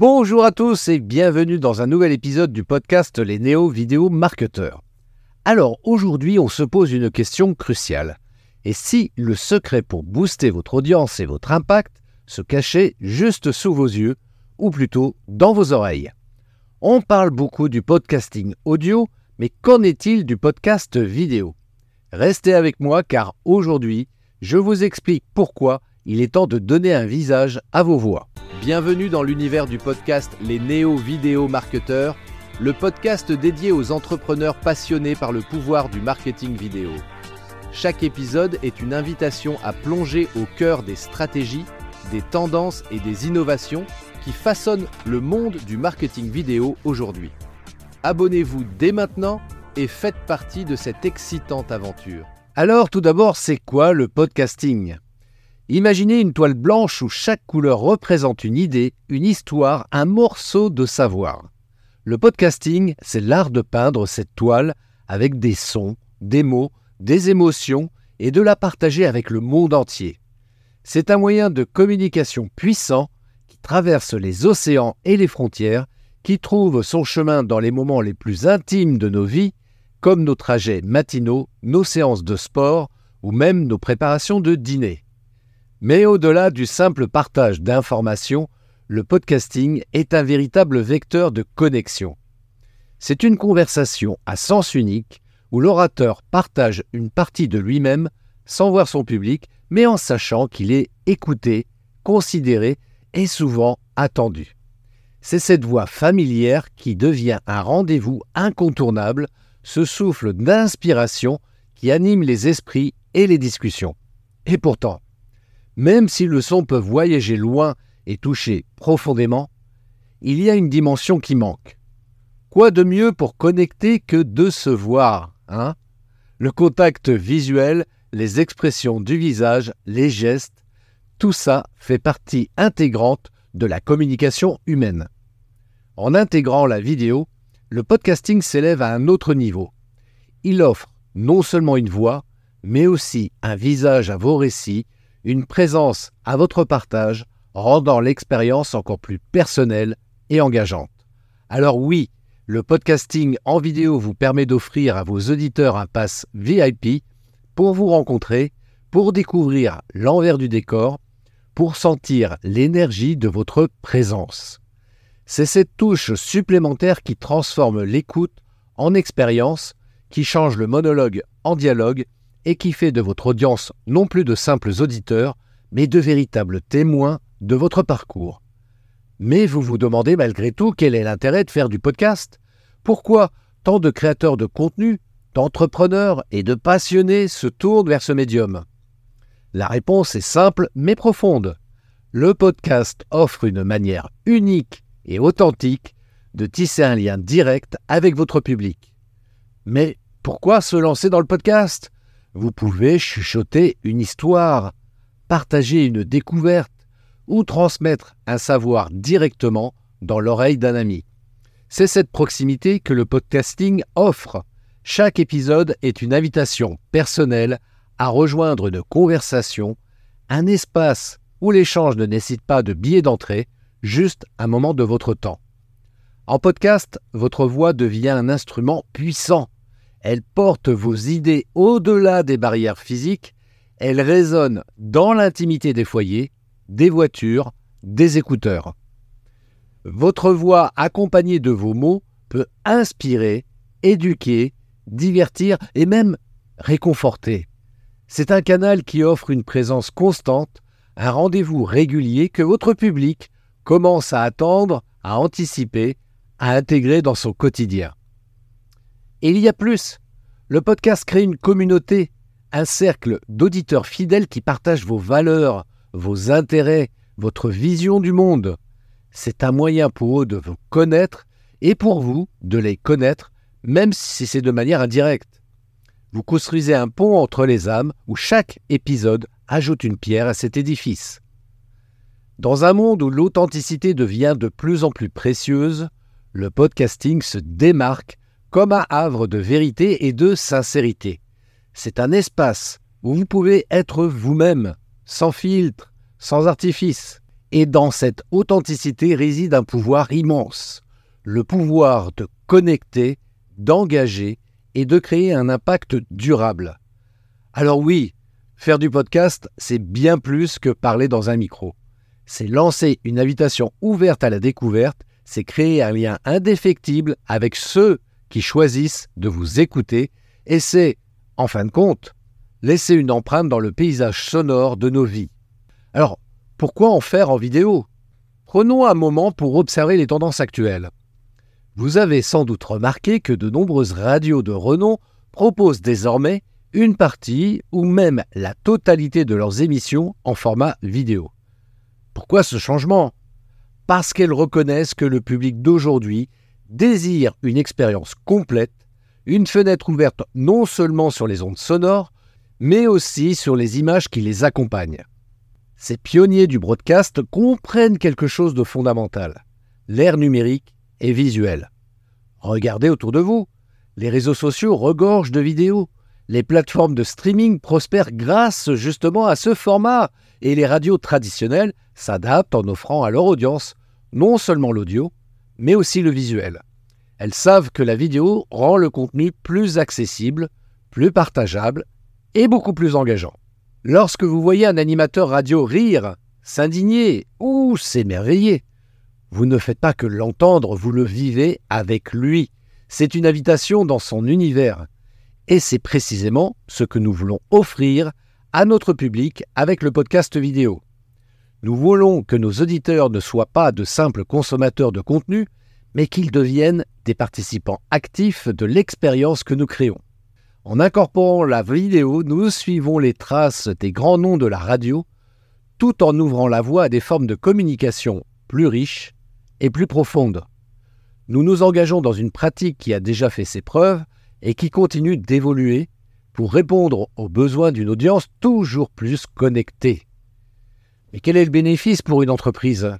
Bonjour à tous et bienvenue dans un nouvel épisode du podcast Les Néo Vidéo Marketeurs. Alors aujourd'hui, on se pose une question cruciale. Et si le secret pour booster votre audience et votre impact se cachait juste sous vos yeux, ou plutôt dans vos oreilles? On parle beaucoup du podcasting audio, mais qu'en est-il du podcast vidéo? Restez avec moi car aujourd'hui, je vous explique pourquoi il est temps de donner un visage à vos voix. Bienvenue dans l'univers du podcast Les Néo Vidéo Marketeurs, le podcast dédié aux entrepreneurs passionnés par le pouvoir du marketing vidéo. Chaque épisode est une invitation à plonger au cœur des stratégies, des tendances et des innovations qui façonnent le monde du marketing vidéo aujourd'hui. Abonnez-vous dès maintenant et faites partie de cette excitante aventure. Alors tout d'abord, c'est quoi le podcasting? Imaginez une toile blanche où chaque couleur représente une idée, une histoire, un morceau de savoir. Le podcasting, c'est l'art de peindre cette toile avec des sons, des mots, des émotions et de la partager avec le monde entier. C'est un moyen de communication puissant qui traverse les océans et les frontières, qui trouve son chemin dans les moments les plus intimes de nos vies, comme nos trajets matinaux, nos séances de sport ou même nos préparations de dîner. Mais au-delà du simple partage d'informations, le podcasting est un véritable vecteur de connexion. C'est une conversation à sens unique où l'orateur partage une partie de lui-même sans voir son public, mais en sachant qu'il est écouté, considéré et souvent attendu. C'est cette voix familière qui devient un rendez-vous incontournable, ce souffle d'inspiration qui anime les esprits et les discussions. Et pourtant, même si le son peut voyager loin et toucher profondément, il y a une dimension qui manque. Quoi de mieux pour connecter que de se voir, hein? Le contact visuel, les expressions du visage, les gestes, tout ça fait partie intégrante de la communication humaine. En intégrant la vidéo, le podcasting s'élève à un autre niveau. Il offre non seulement une voix, mais aussi un visage à vos récits, une présence à votre partage, rendant l'expérience encore plus personnelle et engageante. Alors oui, le podcasting en vidéo vous permet d'offrir à vos auditeurs un pass VIP pour vous rencontrer, pour découvrir l'envers du décor, pour sentir l'énergie de votre présence. C'est cette touche supplémentaire qui transforme l'écoute en expérience, qui change le monologue en dialogue et qui fait de votre audience non plus de simples auditeurs, mais de véritables témoins de votre parcours. Mais vous vous demandez malgré tout quel est l'intérêt de faire du podcast Pourquoi tant de créateurs de contenu, d'entrepreneurs et de passionnés se tournent vers ce médium? La réponse est simple mais profonde. Le podcast offre une manière unique et authentique de tisser un lien direct avec votre public. Mais pourquoi se lancer dans le podcast? Vous pouvez chuchoter une histoire, partager une découverte ou transmettre un savoir directement dans l'oreille d'un ami. C'est cette proximité que le podcasting offre. Chaque épisode est une invitation personnelle à rejoindre une conversation, un espace où l'échange ne nécessite pas de billet d'entrée, juste un moment de votre temps. En podcast, votre voix devient un instrument puissant elle porte vos idées au-delà des barrières physiques, elle résonne dans l'intimité des foyers, des voitures, des écouteurs. Votre voix accompagnée de vos mots peut inspirer, éduquer, divertir et même réconforter. C'est un canal qui offre une présence constante, un rendez-vous régulier que votre public commence à attendre, à anticiper, à intégrer dans son quotidien. Il y a plus. Le podcast crée une communauté, un cercle d'auditeurs fidèles qui partagent vos valeurs, vos intérêts, votre vision du monde. C'est un moyen pour eux de vous connaître et pour vous de les connaître, même si c'est de manière indirecte. Vous construisez un pont entre les âmes où chaque épisode ajoute une pierre à cet édifice. Dans un monde où l'authenticité devient de plus en plus précieuse, le podcasting se démarque comme un havre de vérité et de sincérité. C'est un espace où vous pouvez être vous-même, sans filtre, sans artifice. Et dans cette authenticité réside un pouvoir immense, le pouvoir de connecter, d'engager et de créer un impact durable. Alors oui, faire du podcast, c'est bien plus que parler dans un micro. C'est lancer une invitation ouverte à la découverte, c'est créer un lien indéfectible avec ceux qui choisissent de vous écouter, et c'est, en fin de compte, laisser une empreinte dans le paysage sonore de nos vies. Alors, pourquoi en faire en vidéo? Prenons un moment pour observer les tendances actuelles. Vous avez sans doute remarqué que de nombreuses radios de renom proposent désormais une partie ou même la totalité de leurs émissions en format vidéo. Pourquoi ce changement? Parce qu'elles reconnaissent que le public d'aujourd'hui désire une expérience complète, une fenêtre ouverte non seulement sur les ondes sonores, mais aussi sur les images qui les accompagnent. Ces pionniers du broadcast comprennent quelque chose de fondamental. L'ère numérique est visuelle. Regardez autour de vous. Les réseaux sociaux regorgent de vidéos. Les plateformes de streaming prospèrent grâce justement à ce format et les radios traditionnelles s'adaptent en offrant à leur audience non seulement l'audio, mais aussi le visuel. Elles savent que la vidéo rend le contenu plus accessible, plus partageable et beaucoup plus engageant. Lorsque vous voyez un animateur radio rire, s'indigner ou s'émerveiller, vous ne faites pas que l'entendre, vous le vivez avec lui. C'est une invitation dans son univers. Et c'est précisément ce que nous voulons offrir à notre public avec le podcast vidéo. Nous voulons que nos auditeurs ne soient pas de simples consommateurs de contenu, mais qu'ils deviennent des participants actifs de l'expérience que nous créons. En incorporant la vidéo, nous suivons les traces des grands noms de la radio, tout en ouvrant la voie à des formes de communication plus riches et plus profondes. Nous nous engageons dans une pratique qui a déjà fait ses preuves et qui continue d'évoluer pour répondre aux besoins d'une audience toujours plus connectée. Mais quel est le bénéfice pour une entreprise?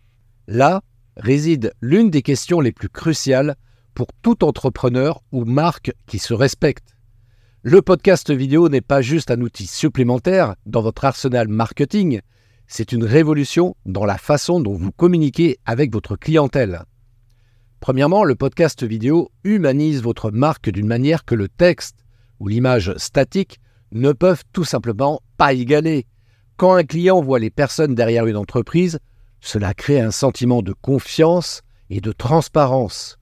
Là réside l'une des questions les plus cruciales pour tout entrepreneur ou marque qui se respecte. Le podcast vidéo n'est pas juste un outil supplémentaire dans votre arsenal marketing, c'est une révolution dans la façon dont vous communiquez avec votre clientèle. Premièrement, le podcast vidéo humanise votre marque d'une manière que le texte ou l'image statique ne peuvent tout simplement pas égaler. Quand un client voit les personnes derrière une entreprise, cela crée un sentiment de confiance et de transparence.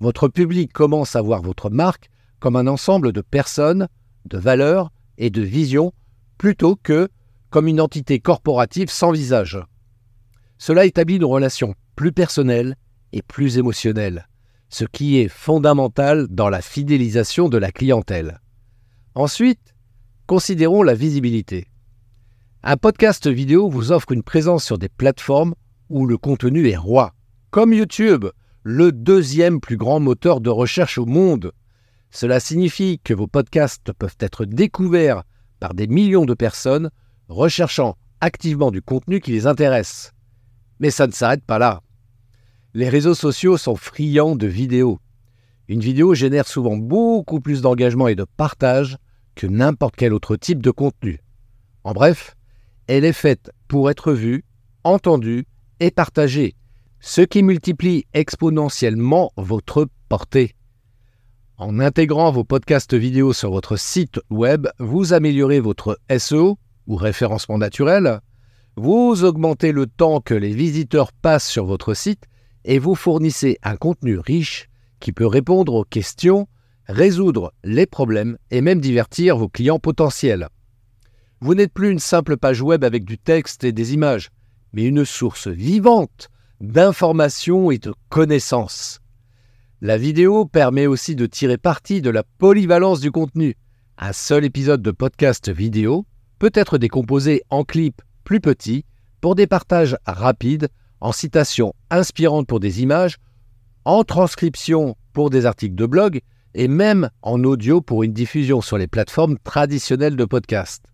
Votre public commence à voir votre marque comme un ensemble de personnes, de valeurs et de visions, plutôt que comme une entité corporative sans visage. Cela établit une relation plus personnelle et plus émotionnelle, ce qui est fondamental dans la fidélisation de la clientèle. Ensuite, considérons la visibilité. Un podcast vidéo vous offre une présence sur des plateformes où le contenu est roi, comme YouTube, le deuxième plus grand moteur de recherche au monde. Cela signifie que vos podcasts peuvent être découverts par des millions de personnes recherchant activement du contenu qui les intéresse. Mais ça ne s'arrête pas là. Les réseaux sociaux sont friands de vidéos. Une vidéo génère souvent beaucoup plus d'engagement et de partage que n'importe quel autre type de contenu. En bref, elle est faite pour être vue, entendue et partagée, ce qui multiplie exponentiellement votre portée. En intégrant vos podcasts vidéo sur votre site web, vous améliorez votre SEO ou référencement naturel, vous augmentez le temps que les visiteurs passent sur votre site et vous fournissez un contenu riche qui peut répondre aux questions, résoudre les problèmes et même divertir vos clients potentiels. Vous n'êtes plus une simple page web avec du texte et des images, mais une source vivante d'informations et de connaissances. La vidéo permet aussi de tirer parti de la polyvalence du contenu. Un seul épisode de podcast vidéo peut être décomposé en clips plus petits pour des partages rapides, en citations inspirantes pour des images, en transcription pour des articles de blog et même en audio pour une diffusion sur les plateformes traditionnelles de podcast.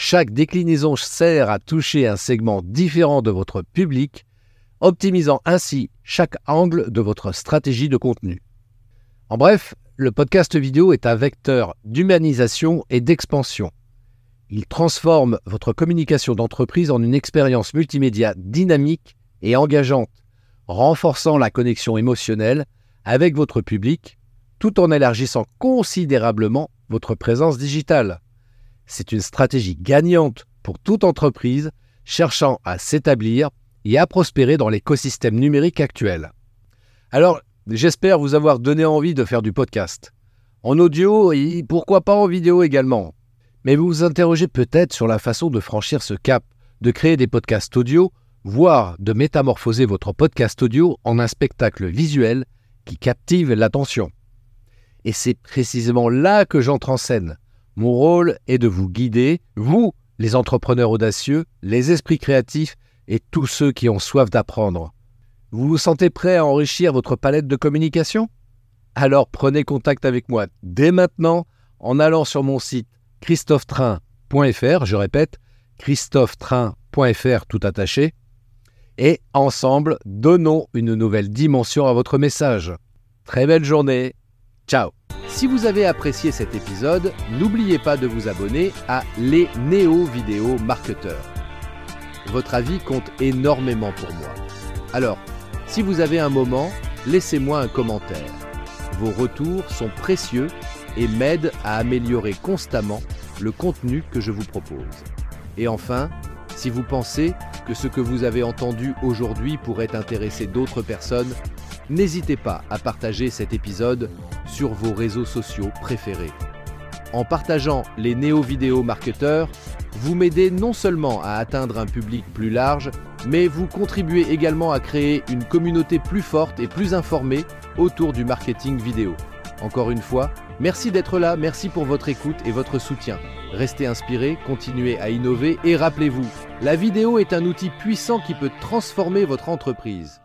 Chaque déclinaison sert à toucher un segment différent de votre public optimisant ainsi chaque angle de votre stratégie de contenu. En bref, le podcast vidéo est un vecteur d'humanisation et d'expansion. Il transforme votre communication d'entreprise en une expérience multimédia dynamique et engageante, renforçant la connexion émotionnelle avec votre public tout en élargissant considérablement votre présence digitale. C'est une stratégie gagnante pour toute entreprise cherchant à s'établir et à prospérer dans l'écosystème numérique actuel. Alors, j'espère vous avoir donné envie de faire du podcast. En audio et pourquoi pas en vidéo également. Mais vous vous interrogez peut-être sur la façon de franchir ce cap, de créer des podcasts audio, voire de métamorphoser votre podcast audio en un spectacle visuel qui captive l'attention. Et c'est précisément là que j'entre en scène. Mon rôle est de vous guider, vous, les entrepreneurs audacieux, les esprits créatifs et tous ceux qui ont soif d'apprendre. Vous vous sentez prêt à enrichir votre palette de communication? Alors prenez contact avec moi dès maintenant en allant sur mon site christophetrain.fr, je répète, christophetrain.fr tout attaché, et ensemble, donnons une nouvelle dimension à votre message. Très belle journée Ciao Si vous avez apprécié cet épisode, n'oubliez pas de vous abonner à Les Néo Vidéo Marketeurs. Votre avis compte énormément pour moi. Alors, si vous avez un moment, laissez-moi un commentaire. Vos retours sont précieux et m'aident à améliorer constamment le contenu que je vous propose. Et enfin, si vous pensez que ce que vous avez entendu aujourd'hui pourrait intéresser d'autres personnes, n'hésitez pas à partager cet épisode sur vos réseaux sociaux préférés. En partageant les néo-vidéo marketeurs, vous m'aidez non seulement à atteindre un public plus large, mais vous contribuez également à créer une communauté plus forte et plus informée autour du marketing vidéo. Encore une fois, merci d'être là, merci pour votre écoute et votre soutien. Restez inspirés, continuez à innover et rappelez-vous, la vidéo est un outil puissant qui peut transformer votre entreprise.